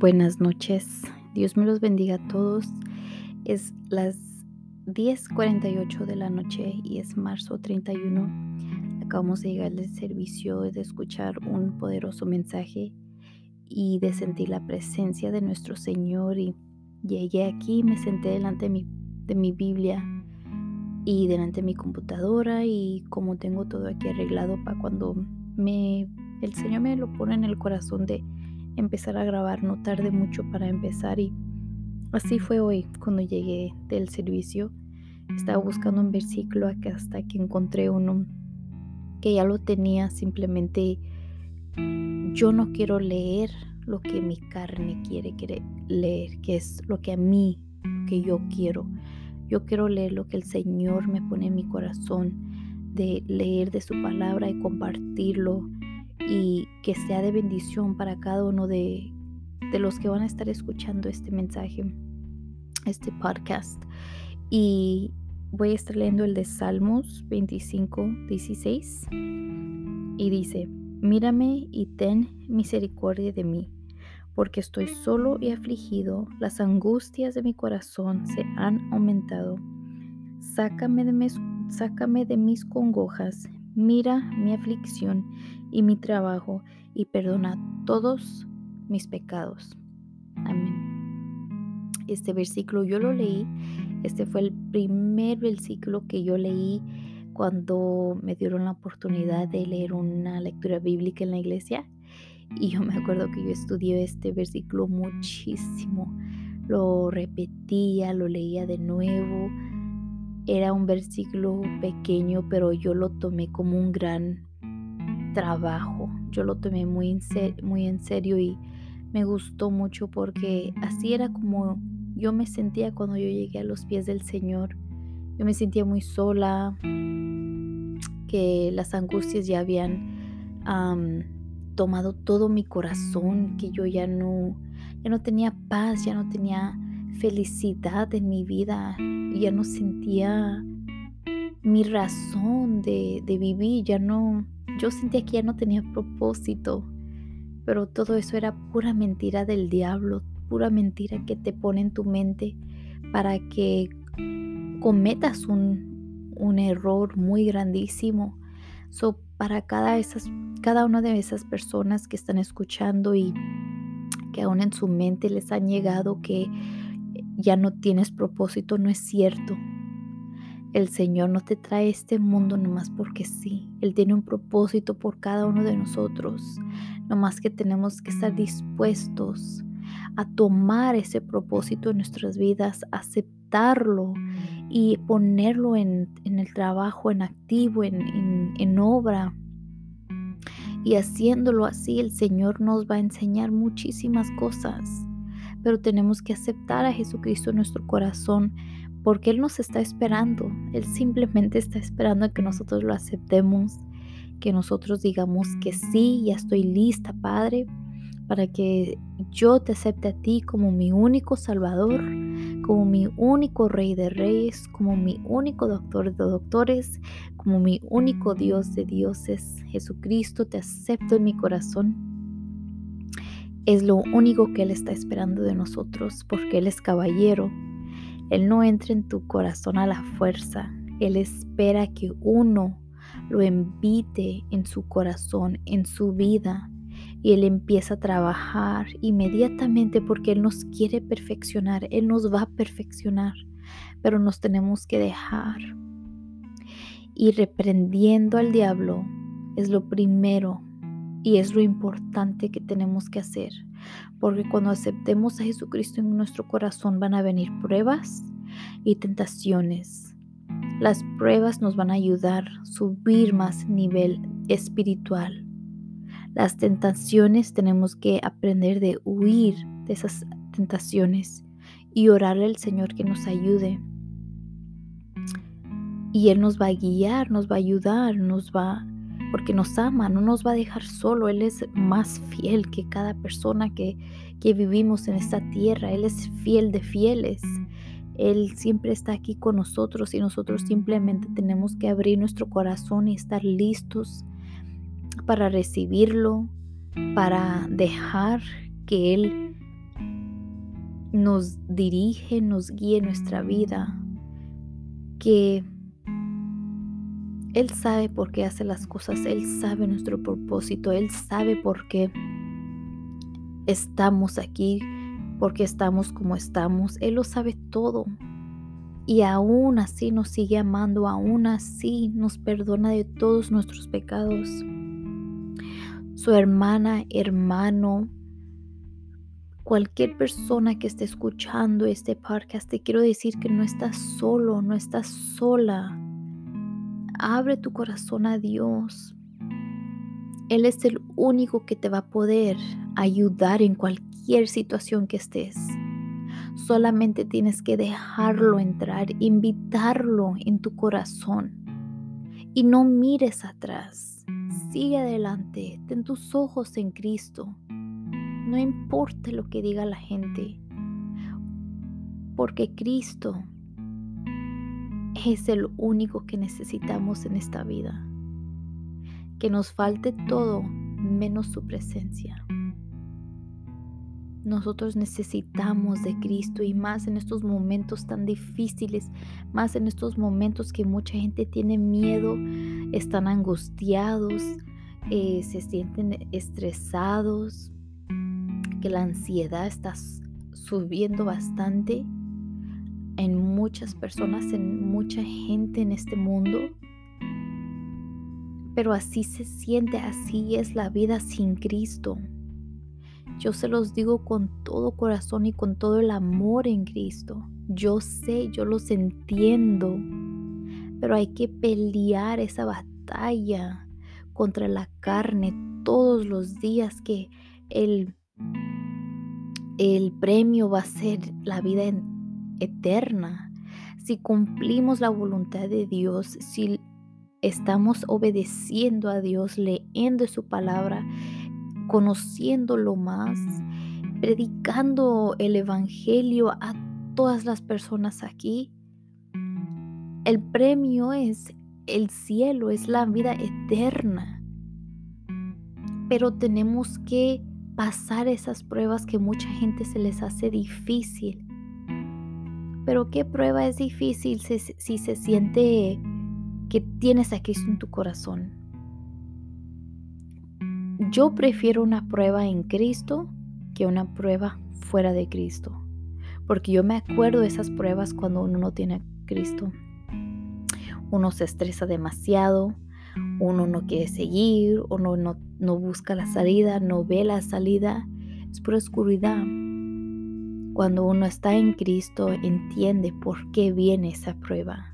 Buenas noches, Dios me los bendiga a todos. Es las 10:48 de la noche y es marzo 31. Acabamos de llegar del servicio de escuchar un poderoso mensaje y de sentir la presencia de nuestro Señor y llegué aquí, me senté delante de mi, de mi Biblia y delante de mi computadora y como tengo todo aquí arreglado para cuando me el Señor me lo pone en el corazón de empezar a grabar, no tarde mucho para empezar y así fue hoy cuando llegué del servicio. Estaba buscando un versículo hasta que encontré uno que ya lo tenía, simplemente yo no quiero leer lo que mi carne quiere, leer, que es lo que a mí, que yo quiero. Yo quiero leer lo que el Señor me pone en mi corazón, de leer de su palabra y compartirlo y que sea de bendición para cada uno de, los que van a estar escuchando este mensaje, este podcast. Y voy a estar leyendo el de Salmos 25, 16. Y dice, mírame y ten misericordia de mí, porque estoy solo y afligido, las angustias de mi corazón se han aumentado. Sácame de mis, sácame de mis congojas, mira mi aflicción y mi trabajo y perdona todos mis pecados. Amén. Este versículo yo lo leí, este fue el primer versículo que yo leí cuando me dieron la oportunidad de leer una lectura bíblica en la iglesia. Y yo me acuerdo que yo estudié este versículo muchísimo. Lo repetía, lo leía de nuevo. Era un versículo pequeño, pero yo lo tomé como un gran trabajo. Yo lo tomé muy en, serio y me gustó mucho porque así era como yo me sentía cuando yo llegué a los pies del Señor. Yo me sentía muy sola, que las angustias ya habían tomado todo mi corazón, que yo ya no, ya no tenía paz, ya no tenía felicidad en mi vida, ya no sentía mi razón de, de vivir, ya no, yo sentía que ya no tenía propósito, pero todo eso era pura mentira del diablo, pura mentira que te pone en tu mente para que cometas un, un error muy grandísimo. So, para cada, esas, cada una de esas personas que están escuchando y que aún en su mente les han llegado que ya no tienes propósito, no es cierto. El Señor no te trae este mundo nomás porque sí. Él tiene un propósito por cada uno de nosotros. Nomás que tenemos que estar dispuestos a tomar ese propósito en nuestras vidas, aceptarlo y ponerlo en, el trabajo, en activo, en, en obra. Y haciéndolo así, el Señor nos va a enseñar muchísimas cosas. Pero tenemos que aceptar a Jesucristo en nuestro corazón porque Él nos está esperando. Él simplemente está esperando que nosotros lo aceptemos, que nosotros digamos que sí, ya estoy lista, Padre, para que yo te acepte a ti como mi único Salvador, como mi único Rey de Reyes, como mi único Doctor de Doctores, como mi único Dios de Dioses. Jesucristo, te acepto en mi corazón. Es lo único que Él está esperando de nosotros, porque Él es caballero, él no entra en tu corazón a la fuerza. Él espera que uno lo invite en su corazón, en su vida. Y Él empieza a trabajar inmediatamente porque Él nos quiere perfeccionar. Él nos va a perfeccionar. Pero nos tenemos que dejar. Y reprendiendo al diablo es lo primero y es lo importante que tenemos que hacer. Porque cuando aceptemos a Jesucristo en nuestro corazón van a venir pruebas y tentaciones. Las pruebas nos van a ayudar a subir más nivel espiritual. Las tentaciones tenemos que aprender de huir de esas tentaciones y orarle al Señor que nos ayude. Y Él nos va a guiar, nos va a ayudar, nos va porque nos ama, no nos va a dejar solo. Él es más fiel que cada persona que, que vivimos en esta tierra. Él es fiel de fieles. Él siempre está aquí con nosotros y nosotros simplemente tenemos que abrir nuestro corazón y estar listos para recibirlo, para dejar que Él nos dirige, nos guíe nuestra vida, que Él sabe por qué hace las cosas, Él sabe nuestro propósito, Él sabe por qué estamos aquí, por qué estamos como estamos, Él lo sabe todo. Y aún así nos sigue amando, aún así nos perdona de todos nuestros pecados. Su hermana, hermano, cualquier persona que esté escuchando este podcast, te quiero decir que no estás solo, no estás sola. Abre tu corazón a Dios. Él es el único que te va a poder ayudar en cualquier situación que estés. Solamente tienes que dejarlo entrar, invitarlo en tu corazón. Y no mires atrás. Sigue adelante. Ten tus ojos en Cristo. No importa lo que diga la gente, porque Cristo es el único que necesitamos en esta vida. Que nos falte todo menos su presencia. Nosotros necesitamos de Cristo y más en estos momentos tan difíciles, más en estos momentos que mucha gente tiene miedo, están angustiados, eh, se sienten estresados, que la ansiedad está subiendo bastante en muchas personas, en mucha gente en este mundo. Pero así se siente, así es la vida sin Cristo. Yo se los digo con todo corazón y con todo el amor en Cristo. Yo sé, yo los entiendo, pero hay que pelear esa batalla contra la carne todos los días que el el premio va a ser la vida eterna. Si cumplimos la voluntad de Dios, si estamos obedeciendo a Dios, leyendo su palabra, conociéndolo más, predicando el Evangelio a todas las personas aquí, el premio es el cielo, es la vida eterna. Pero tenemos que pasar esas pruebas que mucha gente se les hace difícil. Pero ¿qué prueba es difícil si, se siente que tienes a Cristo en tu corazón? Yo prefiero una prueba en Cristo que una prueba fuera de Cristo. Porque yo me acuerdo de esas pruebas cuando uno no tiene a Cristo. Uno se estresa demasiado, uno no quiere seguir, uno no, no busca la salida, no ve la salida, es pura oscuridad. Cuando uno está en Cristo, entiende por qué viene esa prueba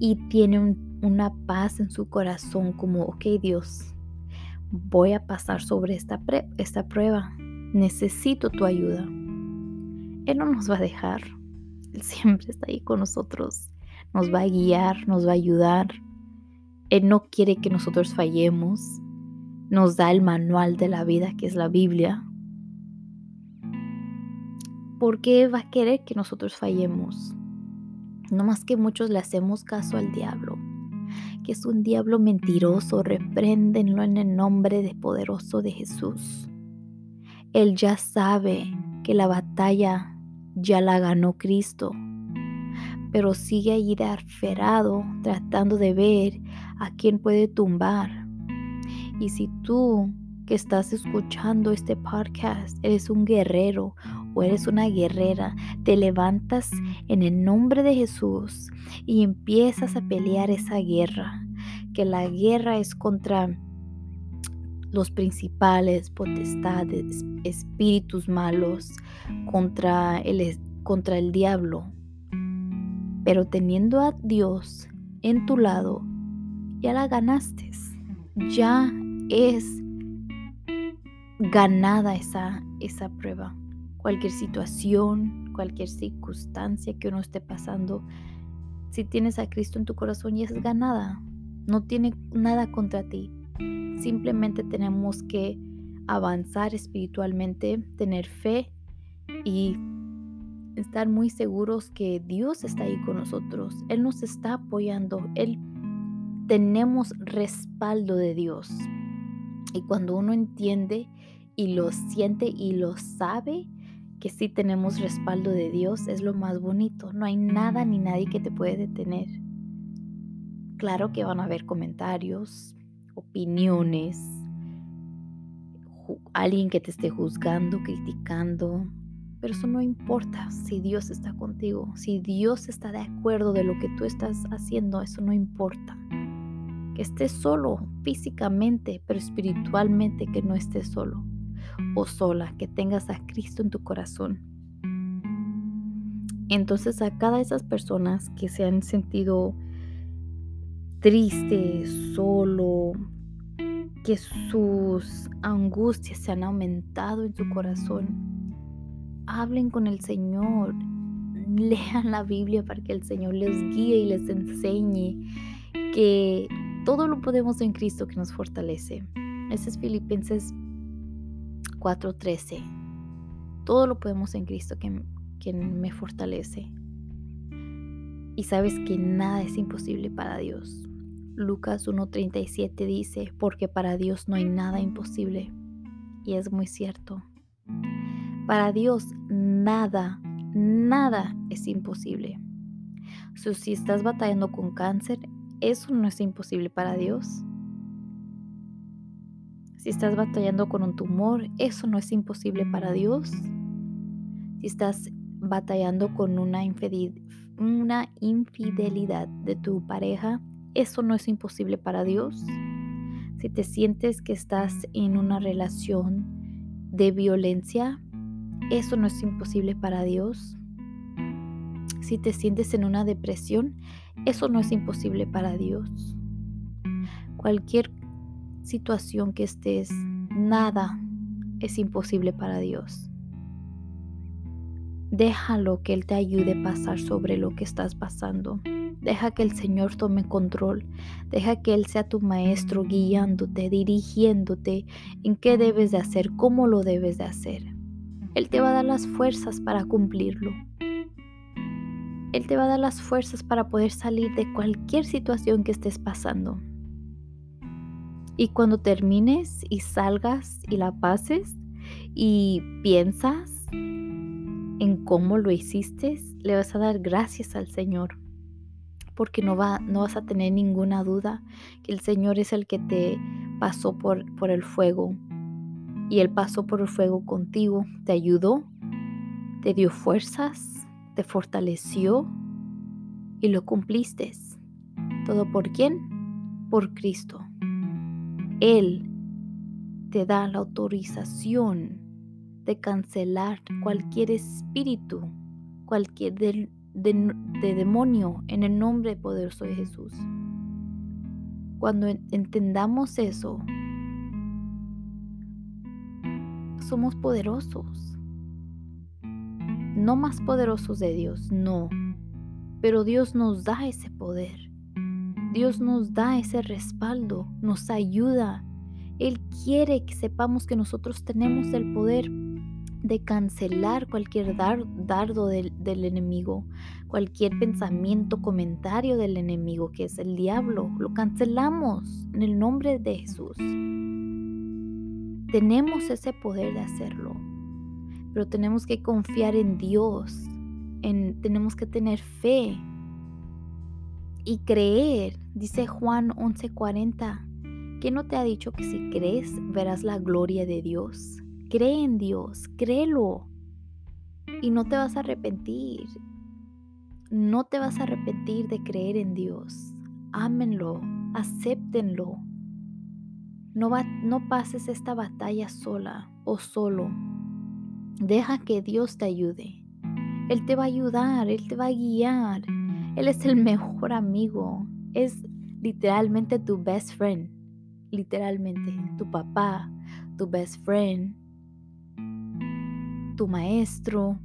y tiene una paz en su corazón como, ok Dios, voy a pasar sobre esta, esta prueba, necesito tu ayuda. Él no nos va a dejar, Él siempre está ahí con nosotros, nos va a guiar, nos va a ayudar él no quiere que nosotros fallemos. Nos da el manual de la vida, que es la Biblia. ¿Por qué va a querer que nosotros fallemos? No más que muchos le hacemos caso al diablo, que es un diablo mentiroso, repréndenlo en el nombre de poderoso de Jesús. Él ya sabe que la batalla ya la ganó Cristo, pero sigue allí de aferrado, tratando de ver a quién puede tumbar. Y si tú que estás escuchando este podcast eres un guerrero eres una guerrera, te levantas en el nombre de Jesús y empiezas a pelear esa guerra, que la guerra es contra los principales, potestades, espíritus malos, contra el, contra el diablo. Pero teniendo a Dios en tu lado, ya la ganaste. Ya es ganada esa, esa prueba. Cualquier situación, cualquier circunstancia que uno esté pasando, si tienes a Cristo en tu corazón ya es ganada. No tiene nada contra ti. Simplemente tenemos que avanzar espiritualmente, tener fe y estar muy seguros que Dios está ahí con nosotros. Él nos está apoyando. Él tenemos respaldo de Dios. Y cuando uno entiende y lo siente y lo sabe, que si tenemos respaldo de Dios es lo más bonito. No hay nada ni nadie que te puede detener. Claro que van a haber comentarios, opiniones, alguien que te esté juzgando, criticando, pero eso no importa si Dios está contigo, si Dios está de acuerdo de lo que tú estás haciendo, eso no importa. Que estés solo físicamente, pero espiritualmente que no estés solo o sola, que tengas a Cristo en tu corazón. Entonces a cada de esas personas que se han sentido tristes, solo, que sus angustias se han aumentado en su corazón, hablen con el Señor, lean la Biblia para que el Señor les guíe y les enseñe que todo lo podemos en Cristo que nos fortalece. Ese es Filipenses 4:13. Todo lo podemos en Cristo que, me fortalece. Y sabes que nada es imposible para Dios. Lucas 1.37 dice, porque para Dios no hay nada imposible. Y es muy cierto. Para Dios nada, nada es imposible. si estás batallando con cáncer, eso no es imposible para Dios. Si estás batallando con un tumor, eso no es imposible para Dios. Si estás batallando con una, una infidelidad de tu pareja, eso no es imposible para Dios. Si te sientes que estás en una relación de violencia, eso no es imposible para Dios. Si te sientes en una depresión, eso no es imposible para Dios. Cualquier situación que estés, nada es imposible para Dios. Déjalo que Él te ayude a pasar sobre lo que estás pasando. Deja que el Señor tome control. Deja que Él sea tu maestro guiándote, dirigiéndote en qué debes de hacer, cómo lo debes de hacer. Él te va a dar las fuerzas para cumplirlo. Él te va a dar las fuerzas para poder salir de cualquier situación que estés pasando. Y cuando termines y salgas y la pases y piensas en cómo lo hiciste, le vas a dar gracias al Señor porque no, va, no vas a tener ninguna duda que el Señor es el que te pasó por, por el fuego. Y Él pasó por el fuego contigo, te ayudó, te dio fuerzas, te fortaleció y lo cumpliste. ¿Todo por quién? Por Cristo. Él te da la autorización de cancelar cualquier espíritu, cualquier del, de, demonio en el nombre poderoso de Jesús. Cuando entendamos eso, somos poderosos. No más poderosos de Dios, no. Pero Dios nos da ese poder. Dios nos da ese respaldo, nos ayuda. Él quiere que sepamos que nosotros tenemos el poder de cancelar cualquier dardo del, del, enemigo, cualquier pensamiento, comentario del enemigo que es el diablo. Lo cancelamos en el nombre de Jesús. Tenemos ese poder de hacerlo, pero tenemos que confiar en Dios, en, tenemos que tener fe y creer. Dice Juan 11:40, que no te ha dicho que si crees verás la gloria de Dios? Cree en Dios, créelo. Y no te vas a arrepentir. No te vas a arrepentir de creer en Dios. Ámenlo, acéptenlo. No, va, no pases esta batalla sola o solo. Deja que Dios te ayude. Él te va a ayudar, Él te va a guiar. Él es el mejor amigo. Es literalmente tu best friend. Literalmente, tu papá, tu best friend, tu maestro.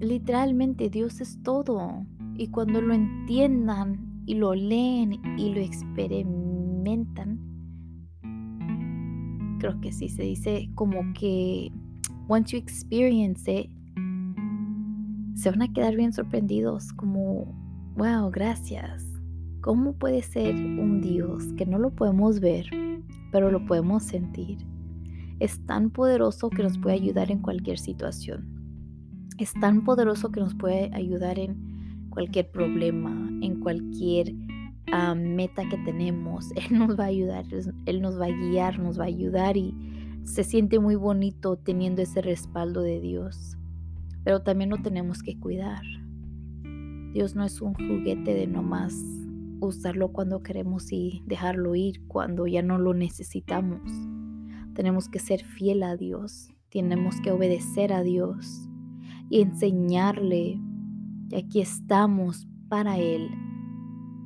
Literalmente Dios es todo. Y cuando lo entiendan y lo leen y lo experimentan, creo que sí se dice como que once you experience it, se van a quedar bien sorprendidos, como, wow, gracias. ¿Cómo puede ser un Dios que no lo podemos ver, pero lo podemos sentir? es tan poderoso que nos puede ayudar en cualquier situación. Es tan poderoso que nos puede ayudar en cualquier problema, en cualquier ah, meta que tenemos. Él nos va a ayudar, Él nos va a guiar, nos va a ayudar y se siente muy bonito teniendo ese respaldo de Dios. Pero también lo tenemos que cuidar. Dios no es un juguete de nomás usarlo cuando queremos y dejarlo ir cuando ya no lo necesitamos. Tenemos que ser fiel a Dios, tenemos que obedecer a Dios y enseñarle que aquí estamos para Él.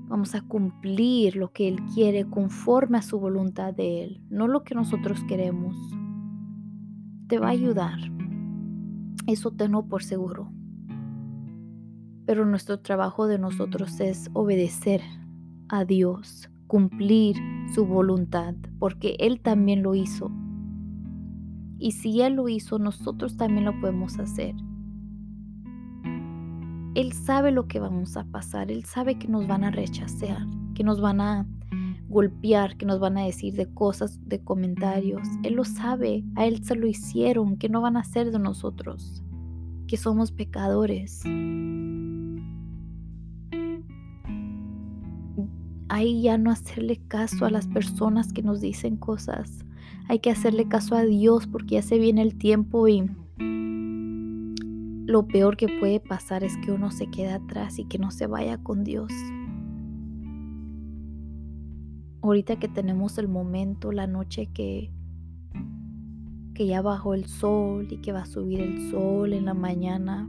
Vamos a cumplir lo que Él quiere conforme a su voluntad de Él, no lo que nosotros queremos. Te va a ayudar. Eso tengo por seguro. Pero nuestro trabajo de nosotros es obedecer a Dios, cumplir su voluntad, porque Él también lo hizo. Y si Él lo hizo, nosotros también lo podemos hacer. Él sabe lo que vamos a pasar, Él sabe que nos van a rechazar, que nos van a golpear, que nos van a decir de cosas, de comentarios. Él lo sabe, a Él se lo hicieron, que no van a hacer de nosotros, que somos pecadores. Hay ya no hacerle caso a las personas que nos dicen cosas. Hay que hacerle caso a Dios porque ya se viene el tiempo y lo peor que puede pasar es que uno se quede atrás y que no se vaya con Dios. Ahorita que tenemos el momento, la noche que que ya bajó el sol y que va a subir el sol en la mañana,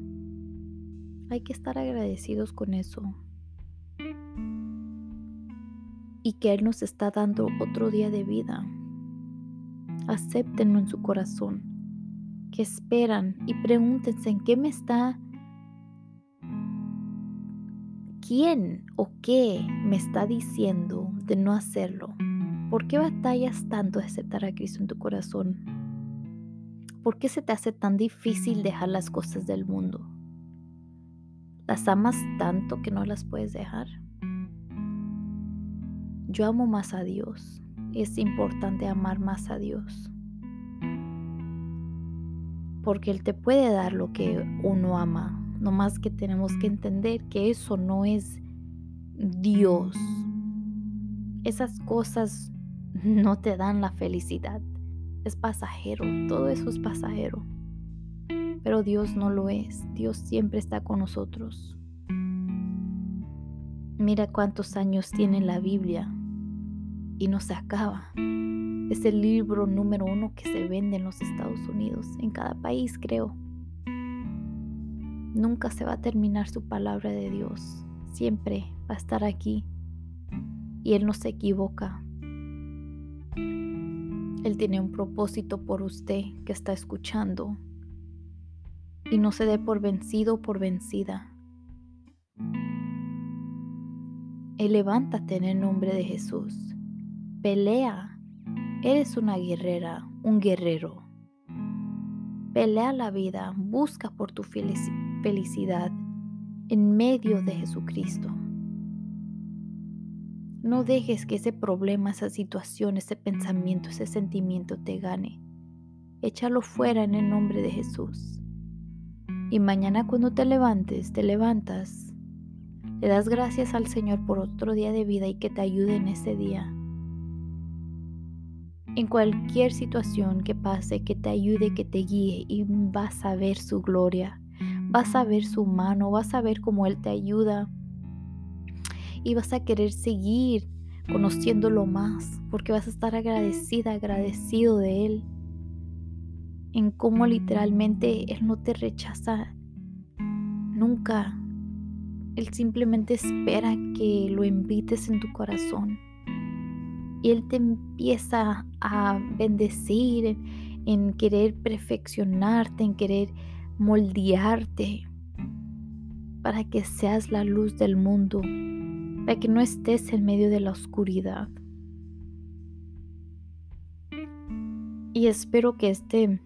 hay que estar agradecidos con eso y que Él nos está dando otro día de vida. Acéptenlo en su corazón, que esperan y pregúntense en qué me está, quién o qué me está diciendo de no hacerlo. ¿Por qué batallas tanto de aceptar a Cristo en tu corazón? ¿Por qué se te hace tan difícil dejar las cosas del mundo? ¿Las amas tanto que no las puedes dejar? Yo amo más a Dios. Es importante amar más a Dios. Porque Él te puede dar lo que uno ama. No más que tenemos que entender que eso no es Dios. Esas cosas no te dan la felicidad. Es pasajero. Todo eso es pasajero. Pero Dios no lo es. Dios siempre está con nosotros. Mira cuántos años tiene la Biblia y no se acaba. Es el libro número uno que se vende en los Estados Unidos, en cada país creo. Nunca se va a terminar su palabra de Dios. Siempre va a estar aquí. Y Él no se equivoca. Él tiene un propósito por usted que está escuchando. Y no se dé por vencido o por vencida. Él levántate en el nombre de Jesús. Pelea. Eres una guerrera, un guerrero. Pelea la vida, busca por tu felicidad en medio de Jesucristo. No dejes que ese problema, esa situación, ese pensamiento, ese sentimiento te gane. Échalo fuera en el nombre de Jesús. Y mañana cuando te levantes, te levantas, le das gracias al Señor por otro día de vida y que te ayude en ese día en cualquier situación que pase, que te ayude, que te guíe y vas a ver su gloria, vas a ver su mano, vas a ver cómo Él te ayuda. Y vas a querer seguir conociéndolo más porque vas a estar agradecida, agradecido de Él. En cómo literalmente Él no te rechaza nunca. Él simplemente espera que lo invites en tu corazón. Y Él te empieza a bendecir, en, querer perfeccionarte, en querer moldearte para que seas la luz del mundo, para que no estés en medio de la oscuridad. Y espero que este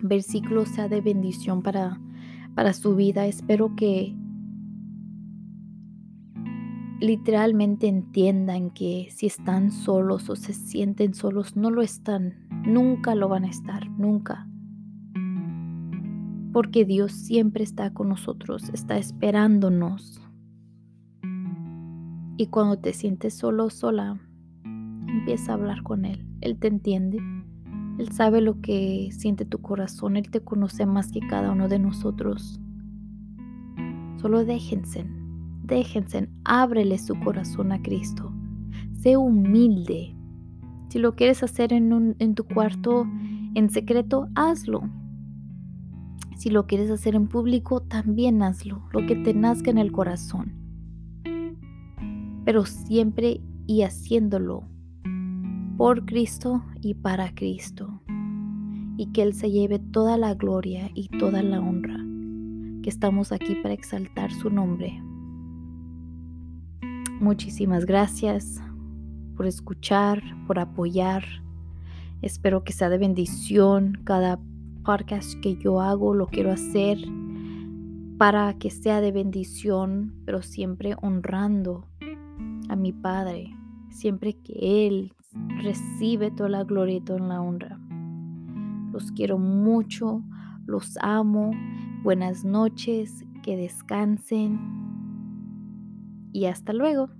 versículo sea de bendición para, para su vida. Espero que literalmente entiendan que si están solos o se sienten solos, no lo están. Nunca lo van a estar, nunca. Porque Dios siempre está con nosotros, está esperándonos. Y cuando te sientes solo o sola, empieza a hablar con Él. Él te entiende. Él sabe lo que siente tu corazón. Él te conoce más que cada uno de nosotros. Solo déjense, déjense, ábrele su corazón a Cristo. Sé humilde. Si lo quieres hacer en, en tu cuarto en secreto, hazlo. Si lo quieres hacer en público, también hazlo, lo que te nazca en el corazón. Pero siempre y haciéndolo por Cristo y para Cristo. Y que Él se lleve toda la gloria y toda la honra, que estamos aquí para exaltar su nombre. Muchísimas gracias por escuchar, por apoyar. Espero que sea de bendición. Cada podcast que yo hago lo quiero hacer para que sea de bendición, pero siempre honrando a mi Padre, siempre que Él recibe toda la gloria y toda la honra. Los quiero mucho, los amo. Buenas noches, que descansen y hasta luego.